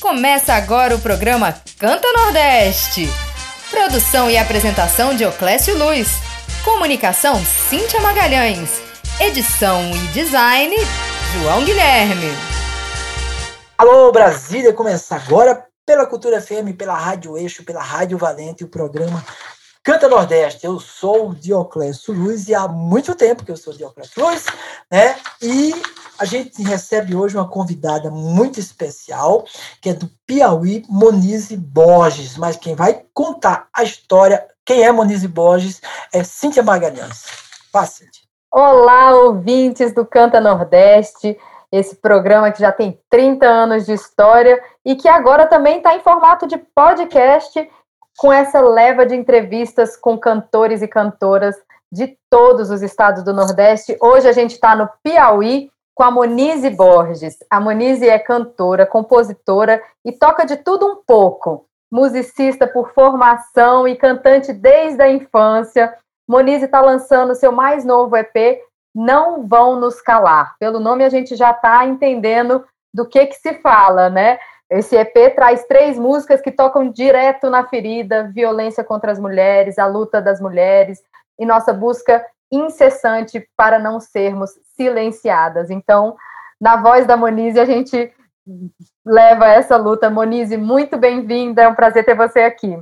Começa agora o programa Canta Nordeste. Produção e apresentação de Oclésio Luz. Comunicação Cíntia Magalhães. Edição e design João Guilherme. Alô Brasília, começa agora pela Cultura FM, pela Rádio Eixo, pela Rádio Valente, o programa Canta Nordeste. Eu sou o Dioclésio Luz e há muito tempo que eu sou Dioclésio Luz, né? E a gente recebe hoje uma convidada muito especial, que é do Piauí, Monize Borges. Mas quem vai contar a história, quem é Monize Borges, é Cíntia Magalhães. Cíntia. Olá, ouvintes do Canta Nordeste, esse programa que já tem 30 anos de história e que agora também está em formato de podcast, com essa leva de entrevistas com cantores e cantoras de todos os estados do Nordeste. Hoje a gente está no Piauí com a Monize Borges. A Monize é cantora, compositora e toca de tudo um pouco. Musicista por formação e cantante desde a infância. Monize está lançando seu mais novo EP, Não Vão Nos Calar. Pelo nome a gente já está entendendo do que, que se fala, né? Esse EP traz três músicas que tocam direto na ferida, violência contra as mulheres, a luta das mulheres e nossa busca incessante para não sermos silenciadas. Então, na voz da Monize, a gente leva essa luta. Monize, muito bem-vinda, é um prazer ter você aqui.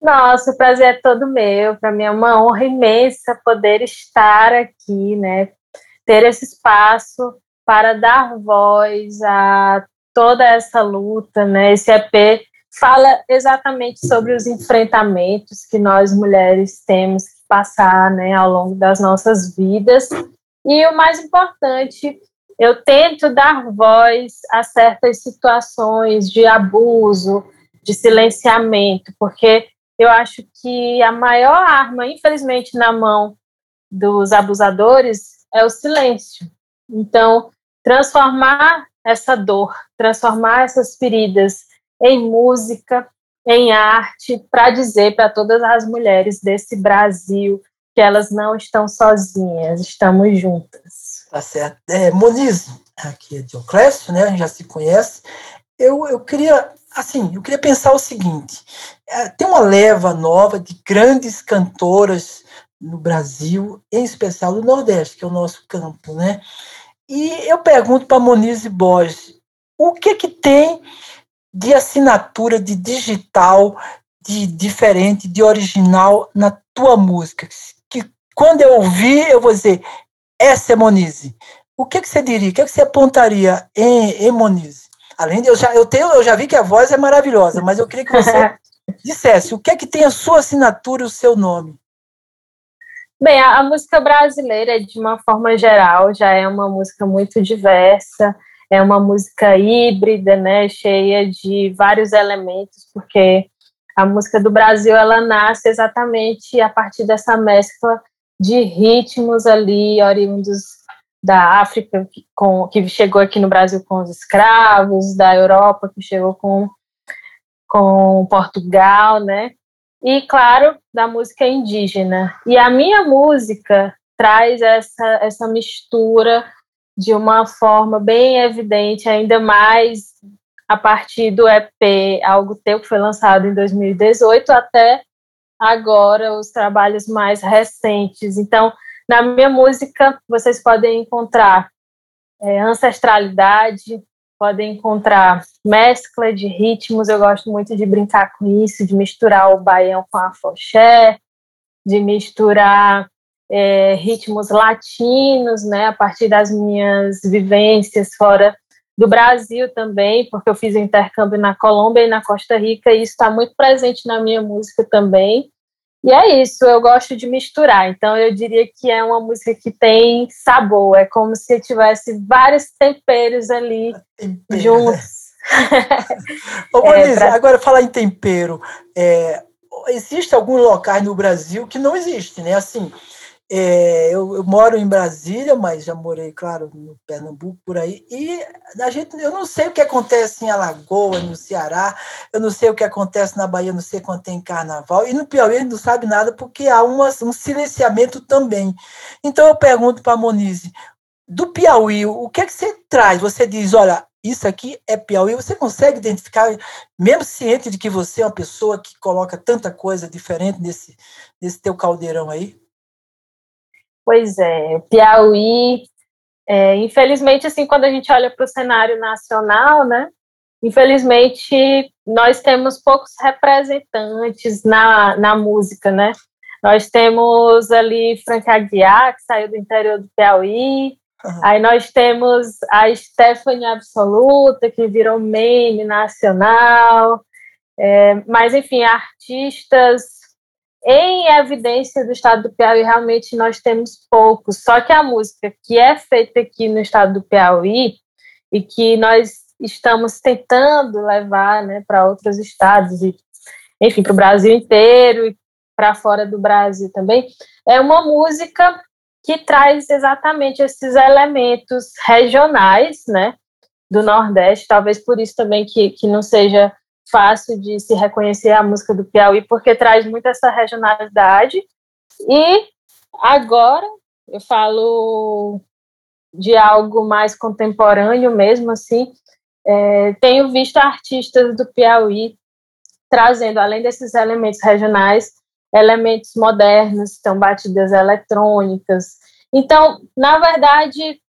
Nossa, o prazer é todo meu. Para mim é uma honra imensa poder estar aqui, né? Ter esse espaço para dar voz a toda essa luta, né? Esse EP fala exatamente sobre os enfrentamentos que nós mulheres temos que passar, né, ao longo das nossas vidas. E o mais importante, eu tento dar voz a certas situações de abuso, de silenciamento, porque eu acho que a maior arma, infelizmente, na mão dos abusadores é o silêncio. Então, transformar essa dor, transformar essas feridas em música, em arte, para dizer para todas as mulheres desse Brasil que elas não estão sozinhas, estamos juntas. Tá certo. É, Moniz, aqui é Dioclésio, né? Já se conhece. Eu, eu queria, assim, eu queria pensar o seguinte: é, tem uma leva nova de grandes cantoras no Brasil, em especial no Nordeste, que é o nosso campo, né? E eu pergunto para Moniz Borges, o que que tem de assinatura, de digital, de diferente, de original na tua música? Que quando eu ouvir, eu vou dizer, essa é Monize. O que, que você diria? O que, que você apontaria em, em Monize? Além de eu já, eu, tenho, eu já vi que a voz é maravilhosa, mas eu queria que você dissesse o que é que tem a sua assinatura e o seu nome. Bem, a, a, música brasileira, de uma forma geral, já é uma música muito diversa é uma música híbrida, né, cheia de vários elementos, porque a música do Brasil ela nasce exatamente a partir dessa mescla de ritmos ali oriundos da África que, com, que chegou aqui no Brasil com os escravos, da Europa que chegou com com Portugal, né? E claro, da música indígena. E a minha música traz essa essa mistura de uma forma bem evidente, ainda mais a partir do EP Algo Teu, que foi lançado em 2018, até agora os trabalhos mais recentes. Então, na minha música, vocês podem encontrar é, ancestralidade, podem encontrar mescla de ritmos. Eu gosto muito de brincar com isso, de misturar o baião com a foché, de misturar é, ritmos latinos, né, a partir das minhas vivências fora do Brasil também, porque eu fiz intercâmbio na Colômbia e na Costa Rica, e isso está muito presente na minha música também. E é isso, eu gosto de misturar. Então eu diria que é uma música que tem sabor, é como se tivesse vários temperos ali tempero, juntos. Ô, é, pra... agora falar em tempero, é, existe alguns locais no Brasil que não existe, né? Assim, é, eu, eu, moro em Brasília, mas já morei, claro, no Pernambuco, por aí, e a gente, eu não sei o que acontece em Alagoas, no Ceará, eu não sei o que acontece na Bahia, não sei quando tem carnaval, e no Piauí a gente não sabe nada porque há uma, um silenciamento também. Então eu pergunto para a Monize, do Piauí, o que é que você traz? Você diz, olha, isso aqui é Piauí. Você consegue identificar, mesmo ciente de que você é uma pessoa que coloca tanta coisa diferente nesse, nesse teu caldeirão aí? Pois é, Piauí, é, infelizmente, assim, quando a gente olha para o cenário nacional, né, infelizmente, nós temos poucos representantes na, na música, né, nós temos ali Frank Aguiar, que saiu do interior do Piauí, Uhum. Aí nós temos a Stephanie Absoluta, que virou meme nacional. É, mas, enfim, artistas em evidência do estado do Piauí, realmente nós temos poucos. Só que a música que é feita aqui no estado do Piauí e que nós estamos tentando levar né, para outros estados e, enfim, para o Brasil inteiro e para fora do Brasil também, é uma música que traz exatamente esses elementos regionais, né, do Nordeste, talvez por isso também que, que não seja fácil de se reconhecer a música do Piauí, porque traz muito essa regionalidade. E agora eu falo de algo mais contemporâneo mesmo, assim, é, tenho visto artistas do Piauí trazendo, além desses elementos regionais, elementos modernos, então batidas eletrônicas. Então, na verdade,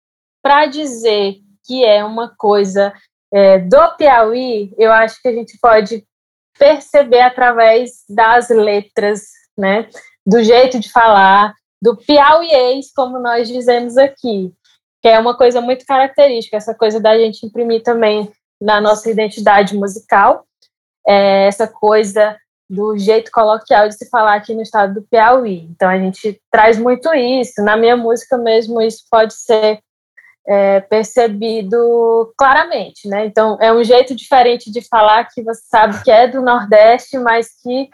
para dizer que é uma coisa é, do Piauí, eu acho que a gente pode perceber através das letras, né, do jeito de falar, do piauiês, como nós dizemos aqui, que é uma coisa muito característica, essa coisa da gente imprimir também na nossa identidade musical, é, essa coisa do jeito coloquial de se falar aqui no estado do Piauí. Então a gente traz muito isso. Na minha música mesmo isso pode ser é, percebido claramente, né? Então é um jeito diferente de falar que você sabe que é do Nordeste, mas que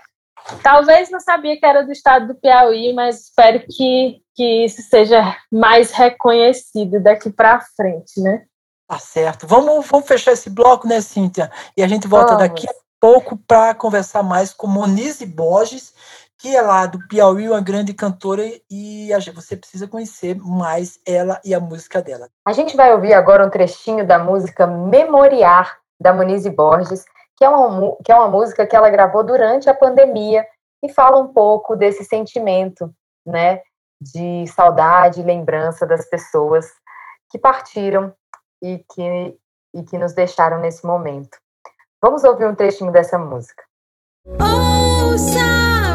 talvez não sabia que era do estado do Piauí, mas espero que, que isso seja mais reconhecido daqui para frente, né? Tá certo. Vamos, vamos fechar esse bloco, né, Cíntia? E a gente volta vamos. daqui a pouco para conversar mais com Monize Borges, que é lá do Piauí, uma grande cantora, e você precisa conhecer mais ela e a música dela. A gente vai ouvir agora um trechinho da música Memoriar, da Monize Borges, que é uma, que é uma música que ela gravou durante a pandemia e fala um pouco desse sentimento, né, de saudade e lembrança das pessoas que partiram e que, e que nos deixaram nesse momento. Vamos ouvir um trechinho dessa música. Ouça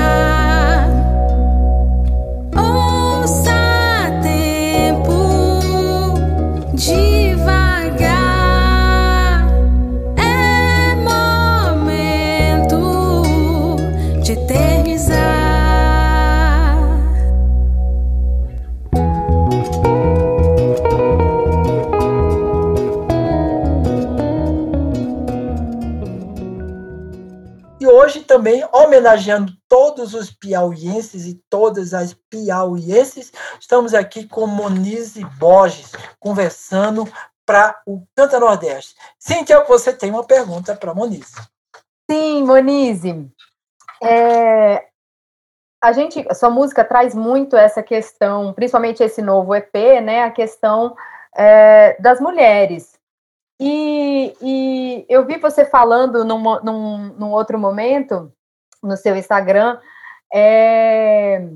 homenageando todos os piauienses e todas as piauienses. Estamos aqui com Monize Borges, conversando para o Canta Nordeste. Cíntia, você tem uma pergunta para Monize. Sim, Monize. É, a gente, a sua música traz muito essa questão, principalmente esse novo EP, né? A questão é, das mulheres. E, e eu vi você falando num, num, num outro momento no seu Instagram é,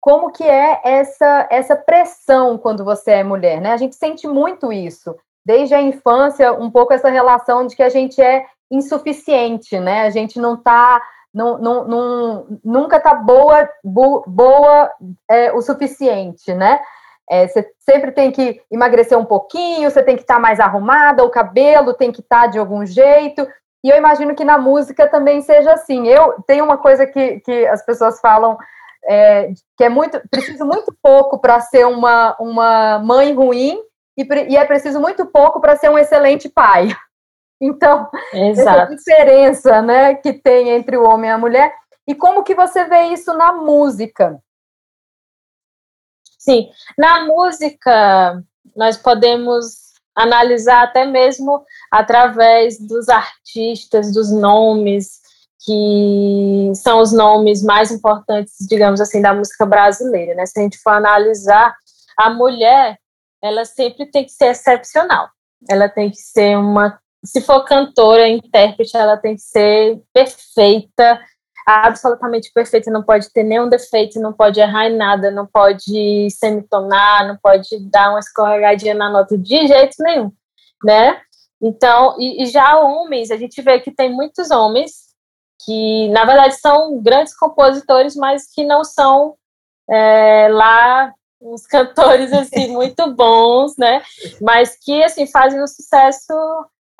como que é essa, essa pressão quando você é mulher, né? A gente sente muito isso, desde a infância, um pouco essa relação de que a gente é insuficiente, né? A gente não está não, não, não, nunca tá boa, boa é, o suficiente, né? É, você sempre tem que emagrecer um pouquinho, você tem que estar tá mais arrumada, o cabelo tem que estar tá de algum jeito. E eu imagino que na música também seja assim. Eu tenho uma coisa que, que as pessoas falam é, que é muito, preciso muito pouco para ser uma, uma mãe ruim e, e é preciso muito pouco para ser um excelente pai. Então, Exato. essa diferença, né, que tem entre o homem e a mulher. E como que você vê isso na música? Sim, na música nós podemos analisar até mesmo através dos artistas, dos nomes que são os nomes mais importantes, digamos assim, da música brasileira, né? Se a gente for analisar, a mulher, ela sempre tem que ser excepcional. Ela tem que ser uma, se for cantora, intérprete, ela tem que ser perfeita, absolutamente perfeita, não pode ter nenhum defeito, não pode errar em nada, não pode semitonar, não pode dar uma escorregadinha na nota de jeito nenhum, né? Então, e, e já homens, a gente vê que tem muitos homens que, na verdade, são grandes compositores, mas que não são é, lá uns cantores, assim, muito bons, né? Mas que, assim, fazem um sucesso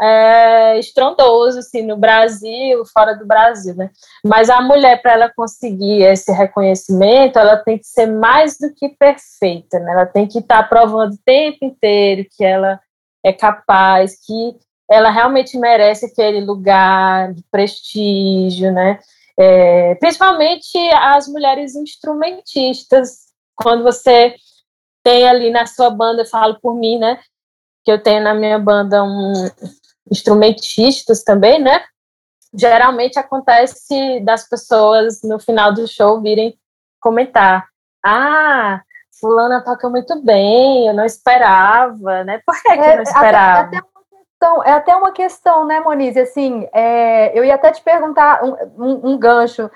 é, estrondoso, assim, no Brasil, fora do Brasil, né? Mas a mulher, para ela conseguir esse reconhecimento, ela tem que ser mais do que perfeita, né? Ela tem que estar tá provando o tempo inteiro que ela é capaz, que ela realmente merece aquele lugar de prestígio, né? É, principalmente as mulheres instrumentistas, quando você tem ali na sua banda, eu falo por mim, né? Que eu tenho na minha banda um instrumentistas também, né? Geralmente acontece das pessoas no final do show virem comentar: Ah, fulana toca muito bem, eu não esperava, né? Por que, que eu não esperava? É, até, até é até uma questão, né, Monize? Assim, é, eu ia até te perguntar um, um, um gancho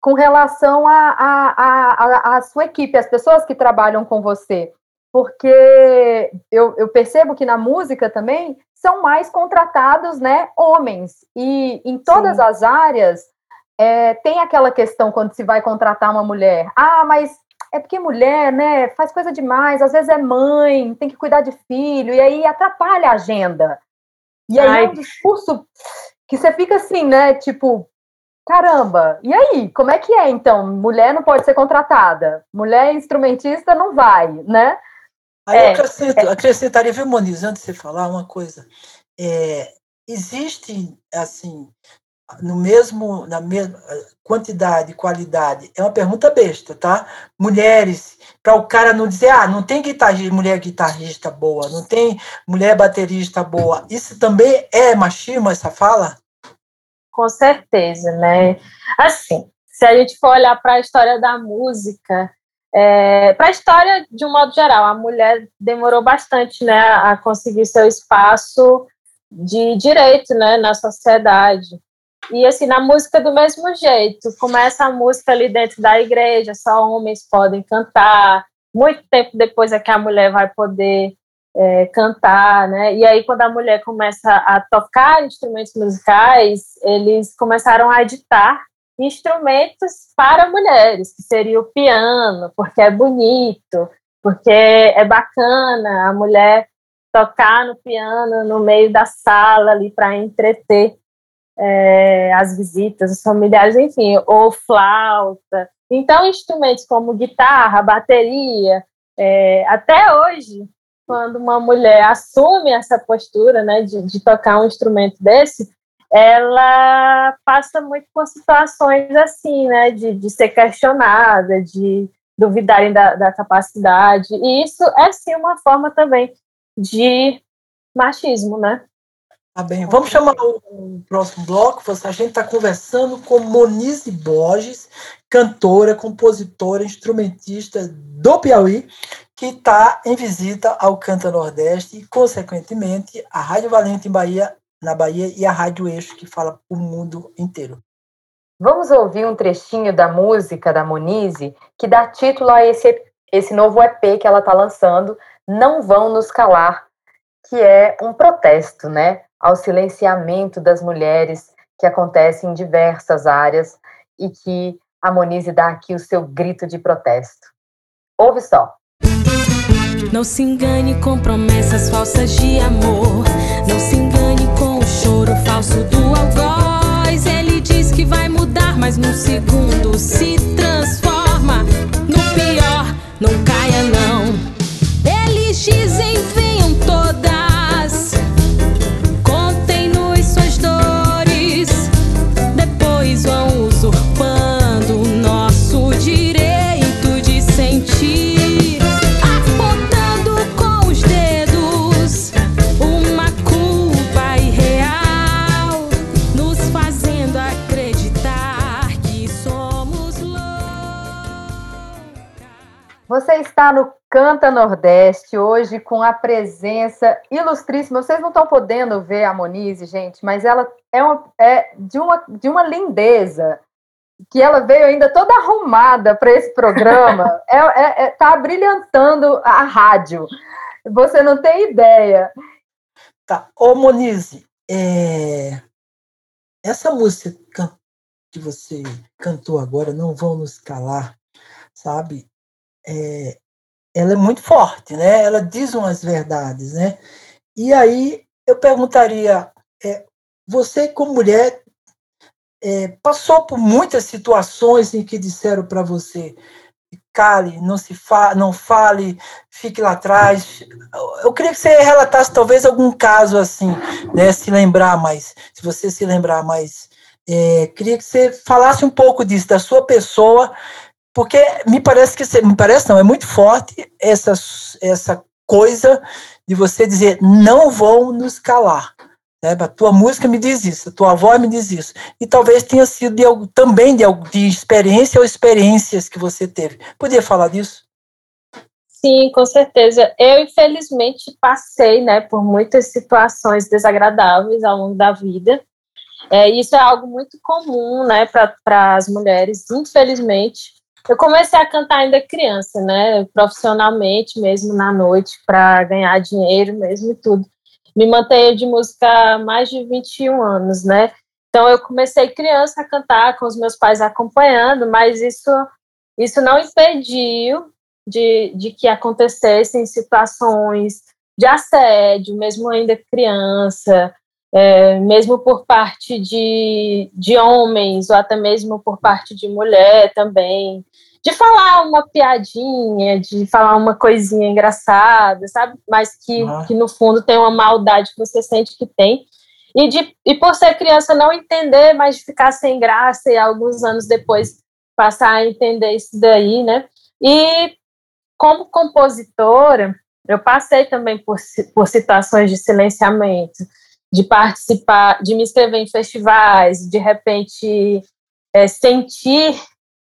com relação à a, a, a, a, sua equipe, as pessoas que trabalham com você. Porque eu, eu percebo que na música também são mais contratados, né, homens. E em todas Sim. as áreas é, tem aquela questão quando se vai contratar uma mulher. Ah, mas é porque mulher, né, faz coisa demais, às vezes é mãe, tem que cuidar de filho, e aí atrapalha a agenda. E aí Ai. é um discurso que você fica assim, né? Tipo, caramba, e aí? Como é que é então? Mulher não pode ser contratada, mulher instrumentista não vai, né? Aí é, eu acrescento, é. acrescentaria, viu, Moniz, antes de você falar uma coisa. É, existe, assim, no mesmo, na mesma quantidade e qualidade? É uma pergunta besta, tá? Mulheres, para o cara não dizer, ah, não tem guitarrista, mulher guitarrista boa, não tem mulher baterista boa. Isso também é machismo, essa fala? Com certeza, né? Assim, se a gente for olhar para a história da música, é, para a história de um modo geral, a mulher demorou bastante né, a conseguir seu espaço de direito né, na sociedade. E assim, na música do mesmo jeito, começa a música ali dentro da igreja, só homens podem cantar. Muito tempo depois é que a mulher vai poder é, cantar, né? E aí, quando a mulher começa a tocar instrumentos musicais, eles começaram a editar instrumentos para mulheres, que seria o piano, porque é bonito, porque é bacana a mulher tocar no piano no meio da sala ali para entreter é, as visitas, os familiares, enfim, ou flauta. Então, instrumentos como guitarra, bateria, é, até hoje, quando uma mulher assume essa postura né, de, de tocar um instrumento desse, ela passa muito por situações assim, né, de, de ser questionada, de duvidarem da, da capacidade, e isso é sim uma forma também de machismo, né? Tá bem, vamos chamar o, próximo bloco. A gente está conversando com Monize Borges, cantora, compositora, instrumentista do Piauí, que está em visita ao Canta Nordeste e, consequentemente, a Rádio Valente em Bahia, na Bahia e a Rádio Eixo, que fala o mundo inteiro. Vamos ouvir um trechinho da música da Monize que dá título a esse, esse novo EP que ela está lançando, Não Vão Nos Calar, que é um protesto, né? ao silenciamento das mulheres que acontece em diversas áreas e que a Monize dá aqui o seu grito de protesto. Ouve só. Não se engane com promessas falsas de amor. Não se engane com o choro falso do algoz. Ele diz que vai mudar, mas num segundo se transforma no pior. Não caia, não. Você está no Canta Nordeste hoje com a presença ilustríssima. Vocês não estão podendo ver a Monize, gente, mas ela é, uma, é de, uma, de uma lindeza que ela veio ainda toda arrumada para esse programa. é, é, é, tá brilhantando a rádio. Você não tem ideia. Tá. Ô, Monize, é... essa música que você cantou agora, Não Vão Nos Calar, sabe? É, ela é muito forte, né? Ela diz umas verdades, né? E aí eu perguntaria, é, você como mulher é, passou por muitas situações em que disseram para você cale, não se fa não fale, fique lá atrás. Eu queria que você relatasse talvez algum caso assim, né? Se lembrar mais, se você se lembrar mais, é, queria que você falasse um pouco disso da sua pessoa porque me parece que me parece não, é muito forte essa essa coisa de você dizer não vão nos calar. Né? A tua música me diz isso, a tua voz me diz isso. E talvez tenha sido de, também de, de experiência ou experiências que você teve. Podia falar disso? Sim, com certeza. Eu, infelizmente, passei né, por muitas situações desagradáveis ao longo da vida. É, isso é algo muito comum né, para as mulheres, infelizmente. Eu comecei a cantar ainda criança, né? Profissionalmente, mesmo na noite, para ganhar dinheiro mesmo e tudo. Me mantenho de música há mais de 21 anos, né? Então eu comecei criança a cantar com os meus pais acompanhando, mas isso isso não impediu de, de que acontecessem situações de assédio, mesmo ainda criança, é, mesmo por parte de, de homens, ou até mesmo por parte de mulher também, de falar uma piadinha, de falar uma coisinha engraçada, sabe? Mas que, uhum. que no fundo tem uma maldade que você sente que tem. E, de, e por ser criança não entender, mas de ficar sem graça e alguns anos depois passar a entender isso daí, né? E como compositora, eu passei também por, por situações de silenciamento de participar, de me inscrever em festivais, de repente é, sentir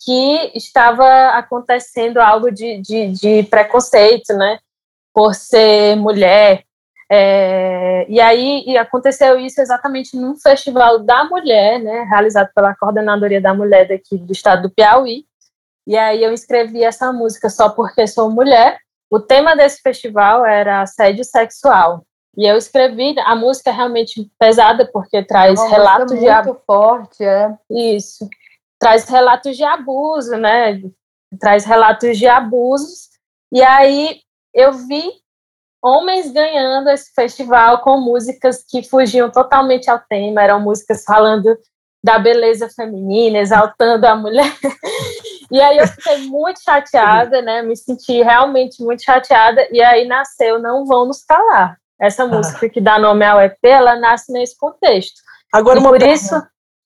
que estava acontecendo algo de, de, de preconceito, né, por ser mulher. É, e aí e aconteceu isso exatamente num festival da mulher, né, realizado pela Coordenadoria da Mulher daqui do estado do Piauí. E aí eu escrevi essa música só porque sou mulher. O tema desse festival era assédio sexual. E eu escrevi a música é realmente pesada porque traz é relatos de muito forte, é. Isso. Traz relatos de abuso, né? Traz relatos de abusos. E aí eu vi homens ganhando esse festival com músicas que fugiam totalmente ao tema, eram músicas falando da beleza feminina, exaltando a mulher. E aí eu fiquei muito chateada, né? Me senti realmente muito chateada. E aí nasceu Não Vão Nos Calar. Essa ah. música que dá nome ao EP, ela nasce nesse contexto. Agora, e por isso.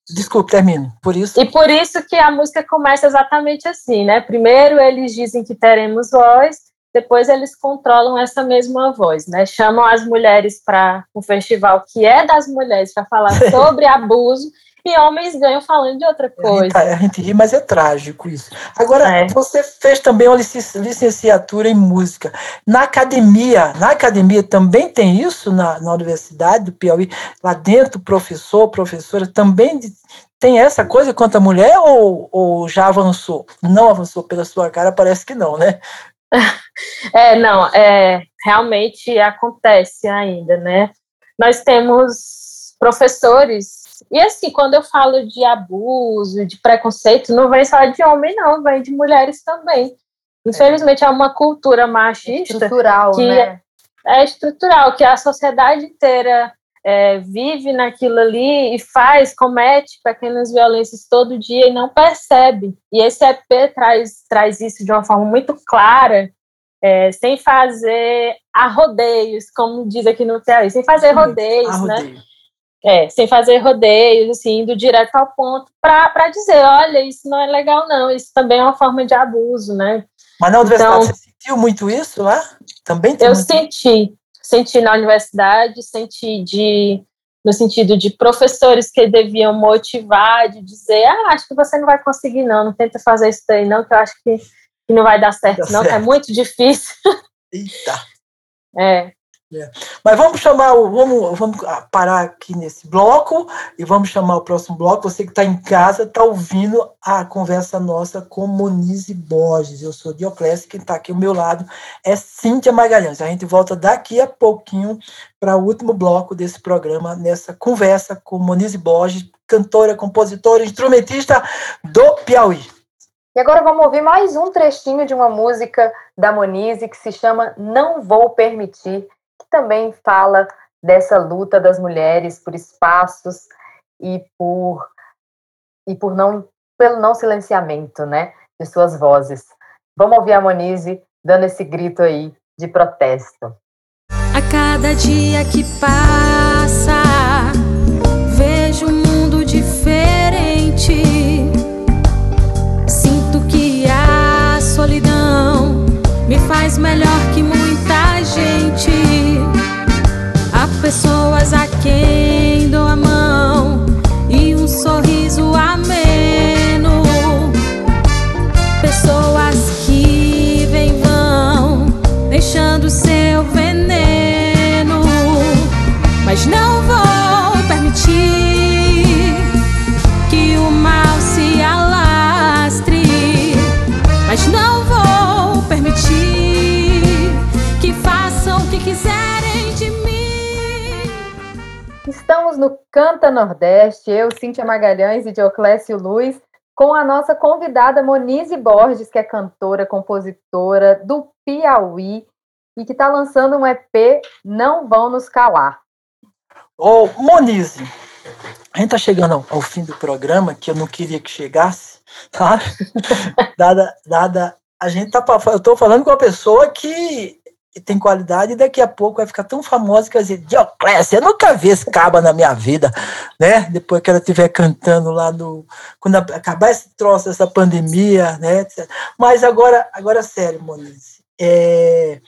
Desculpe, termine. Por isso. E por isso que a música começa exatamente assim, né? Primeiro eles dizem que teremos voz, depois eles controlam essa mesma voz, né? Chamam as mulheres para um festival que é das mulheres para falar sobre abuso homens ganham falando de outra coisa. A gente, ri, mas é trágico isso. Agora, é. você fez também uma licenciatura em música. Na academia, na academia também tem isso na, na Universidade do Piauí, lá dentro, professor, professora, também tem essa coisa quanto a mulher ou, ou já avançou? Não avançou pela sua cara, parece que não, né? É, não, é, realmente acontece ainda, né? Nós temos professores e assim, quando eu falo de abuso, de preconceito, não vem só de homem, não, vem de mulheres também. Infelizmente, é uma cultura machista. Estrutural, que né? É, é estrutural, que a sociedade inteira é, vive naquilo ali e faz, comete pequenas violências todo dia e não percebe. E esse EP traz, traz isso de uma forma muito clara, é, sem fazer arrodeios, como diz aqui no Piauí, sem fazer rodeios, né? É, sem fazer rodeios, assim, indo direto ao ponto, para dizer, olha, isso não é legal, não, isso também é uma forma de abuso, né? Mas na universidade então, você sentiu muito isso lá? Também Eu senti, senti na universidade, senti de no sentido de professores que deviam motivar, de dizer, ah, acho que você não vai conseguir não, não tenta fazer isso daí não, que eu acho que que não vai dar certo, não, certo. que é muito difícil. Eita. É. É. Mas vamos chamar, vamos, vamos parar aqui nesse bloco e vamos chamar o próximo bloco. Você que está em casa está ouvindo a conversa nossa com Monize Borges. Eu sou Dioclésio, quem está aqui ao meu lado é Cíntia Magalhães. A gente volta daqui a pouquinho para o último bloco desse programa, nessa conversa com Monize Borges, cantora, compositora, instrumentista do Piauí. E agora vamos ouvir mais um trechinho de uma música da Monize que se chama Não Vou Permitir que também fala dessa luta das mulheres por espaços e por e por não pelo não silenciamento, né, de suas vozes. Vamos ouvir a Monize dando esse grito aí de protesto. A cada dia que passa, vejo um mundo diferente. Sinto que a solidão me faz melhor que pessoas Estamos no Canta Nordeste, eu, Cíntia Magalhães e Dioclésio Luiz, com a nossa convidada Monize Borges, que é cantora, compositora do Piauí e que está lançando um EP Não Vão Nos Calar. Ô, Monize, a gente está chegando ao, fim do programa, que eu não queria que chegasse, tá? dada, dada, a gente tá, eu estou falando com uma pessoa que tem qualidade e daqui a pouco vai ficar tão famosa que vai dizer, Dioclésia, eu nunca vi esse caba na minha vida, né? Depois que ela estiver cantando lá no. Quando acabar esse troço, essa pandemia, né? Mas agora, agora sério, Monize. É,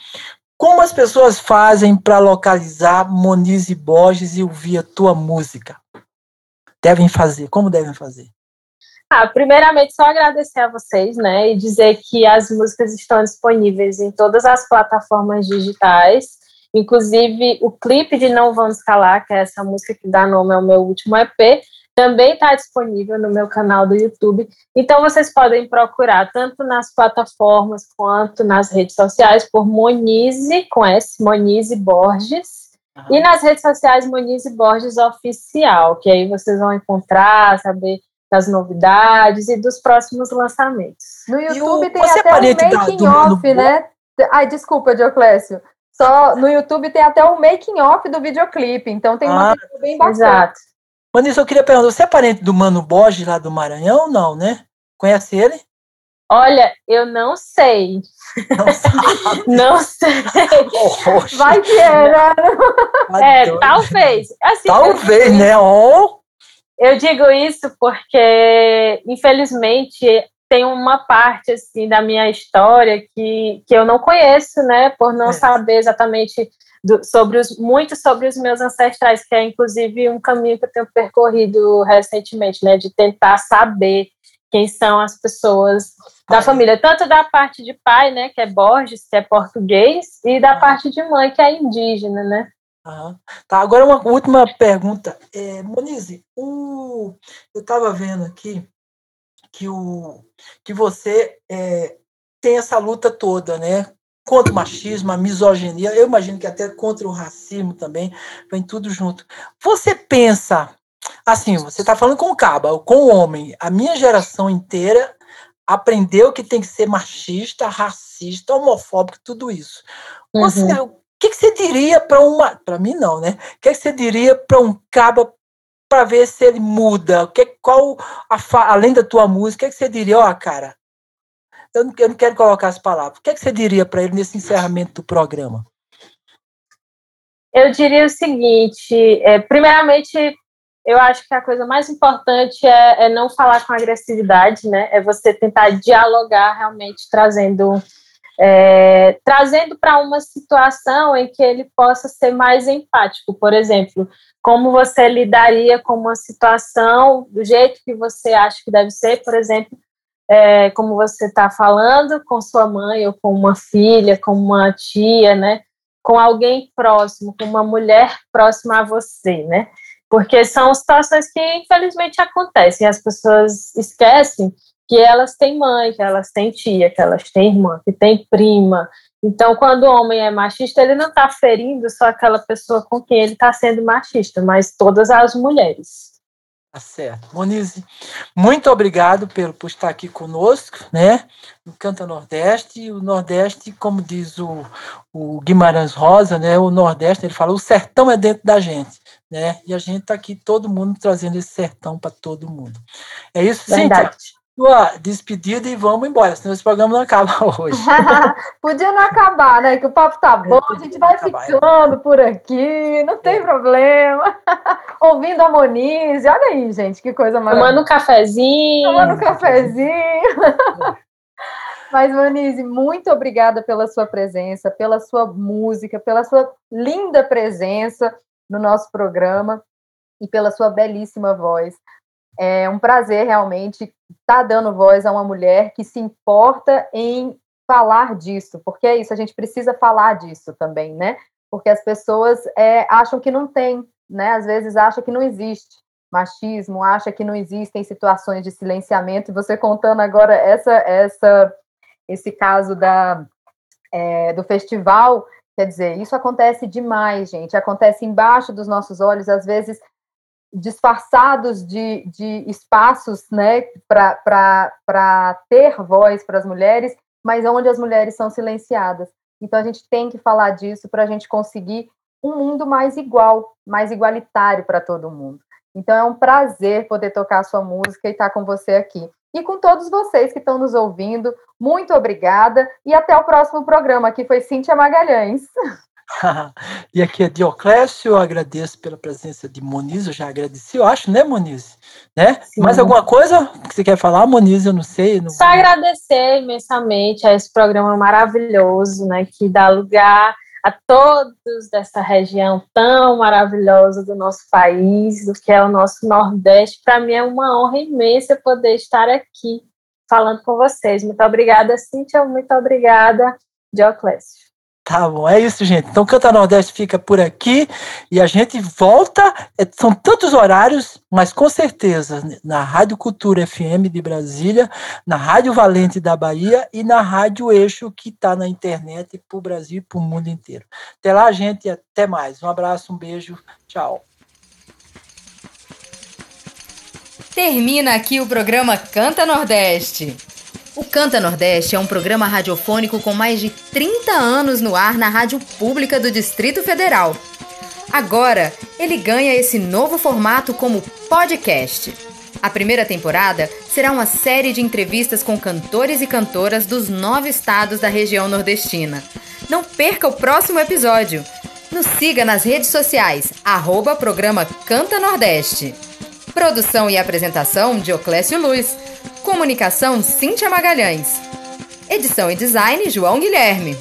como as pessoas fazem para localizar Monize Borges e ouvir a tua música? Devem fazer, como devem fazer? Ah, primeiramente, só agradecer a vocês, né, e dizer que as músicas estão disponíveis em todas as plataformas digitais, inclusive o clipe de Não Vamos Calar, que é essa música que dá nome ao meu último EP, também está disponível no meu canal do YouTube. Então vocês podem procurar tanto nas plataformas quanto nas redes sociais por Monize, com S, Monize Borges. E nas redes sociais Monize Borges Oficial, que aí vocês vão encontrar, saber das novidades e dos próximos lançamentos. No YouTube o, tem até um making off, né? Ai, desculpa, Dioclésio. Só no YouTube tem até um making off do videoclipe, então tem uma ah, bem bacana. Exato. Vanessa, eu queria perguntar, você é parente do Mano Borges lá do Maranhão ou não, né? Conhece ele? Olha, eu não sei. Não, não sei. Vai que é, né? É, talvez. Assim, talvez, né? Oh. Eu digo isso porque, infelizmente, tem uma parte assim da minha história que, que eu não conheço, né, por não é. saber exatamente do, sobre os muito sobre os meus ancestrais, que é inclusive um caminho que eu tenho percorrido recentemente, né, de tentar saber quem são as pessoas da família, tanto da parte de pai, né, que é Borges, que é português, e da parte de mãe, que é indígena, né? Tá, agora uma última pergunta. É, Monize, o, eu estava vendo aqui que, o, que você é, tem essa luta toda, né? Contra o machismo, a misoginia, eu imagino que até contra o racismo também, vem tudo junto. Você pensa, assim, você está falando com o caba, com o homem, a minha geração inteira aprendeu que tem que ser machista, racista, homofóbico, tudo isso. Você, uhum que, que você diria para uma. Para mim, não, né? O que, que você diria para um caba para ver se ele muda? Que, qual, a, além da tua música, o que, que você diria? Ó, oh, cara, eu não, eu não, quero colocar as palavras. O que, que você diria para ele nesse encerramento do programa? Eu diria o seguinte: é, primeiramente, eu acho que a coisa mais importante é, é, não falar com agressividade, né? É você tentar dialogar realmente, trazendo é, trazendo para uma situação em que ele possa ser mais empático. Por exemplo, como você lidaria com uma situação do jeito que você acha que deve ser, por exemplo, é, como você está falando, com sua mãe ou com uma filha, com uma tia, né? Com alguém próximo, com uma mulher próxima a você, né? Porque são situações que infelizmente acontecem. As pessoas esquecem que elas têm mãe, que elas têm tia, que elas têm irmã, que têm prima. Então, quando o homem é machista, ele não está ferindo só aquela pessoa com quem ele está sendo machista, mas todas as mulheres. Tá certo. Monize, muito obrigado pelo, por estar aqui conosco, né? No Canta Nordeste. O Nordeste, como diz o, o Guimarães Rosa, né? O Nordeste, ele fala, o sertão é dentro da gente, né? E a gente está aqui, todo mundo, trazendo esse sertão para todo mundo. É isso, Verdade. Cíntia? Sua despedida e vamos embora, senão esse programa não acaba hoje. Podia não acabar, né? Que o papo tá bom, a gente vai acabar, ficando é. por aqui, não tem é. problema. Ouvindo a Monize, olha aí, gente, que coisa maravilhosa. Tomando um cafezinho. Tomando um cafezinho. Mas, Monize, muito obrigada pela sua presença, pela sua música, pela sua linda presença no nosso programa e pela sua belíssima voz. É um prazer realmente estar tá dando voz a uma mulher que se importa em falar disso, porque é isso, a gente precisa falar disso também, né? Porque as pessoas é, acham que não tem, né? Às vezes acham que não existe machismo, acha que não existem situações de silenciamento. E você contando agora essa, essa, esse caso da, é, do festival, quer dizer, isso acontece demais, gente. Acontece embaixo dos nossos olhos. Às vezes disfarçados de, de espaços né, para ter voz para as mulheres, mas onde as mulheres são silenciadas. Então a gente tem que falar disso para a gente conseguir um mundo mais igual, mais igualitário para todo mundo. Então é um prazer poder tocar a sua música e estar com você aqui. E com todos vocês que estão nos ouvindo, muito obrigada e até o próximo programa. Aqui foi Cíntia Magalhães. e aqui é Dioclésio, eu agradeço pela presença de Moniz, eu já agradeci, eu acho, né, Moniz? Né? Mais alguma coisa que você quer falar, Moniz? Eu não sei. Não... Só agradecer imensamente a esse programa maravilhoso, né, que dá lugar a todos dessa região tão maravilhosa do nosso país, do que é o nosso Nordeste. Para mim é uma honra imensa poder estar aqui falando com vocês. Muito obrigada, Cíntia, muito obrigada, Dioclésio. Tá bom, é isso, gente. Então, Canta Nordeste fica por aqui e a gente volta. É, são tantos horários, mas com certeza na Rádio Cultura FM de Brasília, na Rádio Valente da Bahia e na Rádio Eixo, que está na internet para o Brasil e para o mundo inteiro. Até lá, gente, até mais. Um abraço, um beijo, tchau. Termina aqui o programa Canta Nordeste. O Canta Nordeste é um programa radiofônico com mais de 30 anos no ar na rádio pública do Distrito Federal. Agora, ele ganha esse novo formato como podcast. A primeira temporada será uma série de entrevistas com cantores e cantoras dos nove estados da região nordestina. Não perca o próximo episódio. Nos siga nas redes sociais, arroba programa Canta Nordeste. Produção e apresentação, Dioclésio Luz. Comunicação Cíntia Magalhães. Edição e design João Guilherme.